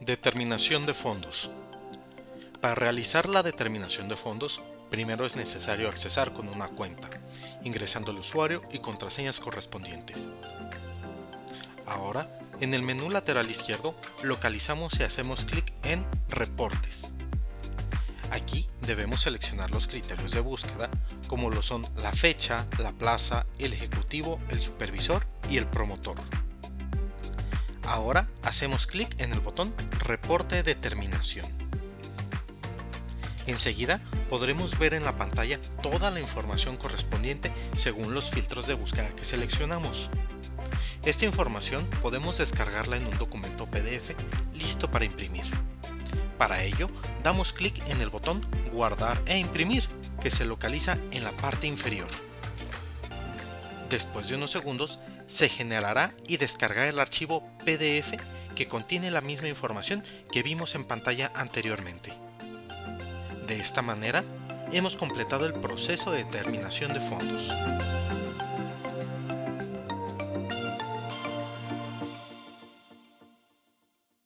Determinación de fondos. Para realizar la determinación de fondos, primero es necesario accesar con una cuenta, ingresando el usuario y contraseñas correspondientes. Ahora, en el menú lateral izquierdo, localizamos y hacemos clic en Reportes. Aquí debemos seleccionar los criterios de búsqueda, como lo son la fecha, la plaza, el ejecutivo, el supervisor y el promotor. Ahora hacemos clic en el botón Reporte de terminación. Enseguida podremos ver en la pantalla toda la información correspondiente según los filtros de búsqueda que seleccionamos. Esta información podemos descargarla en un documento PDF listo para imprimir. Para ello, damos clic en el botón Guardar e imprimir, que se localiza en la parte inferior. Después de unos segundos, se generará y descargará el archivo PDF que contiene la misma información que vimos en pantalla anteriormente. De esta manera, hemos completado el proceso de determinación de fondos.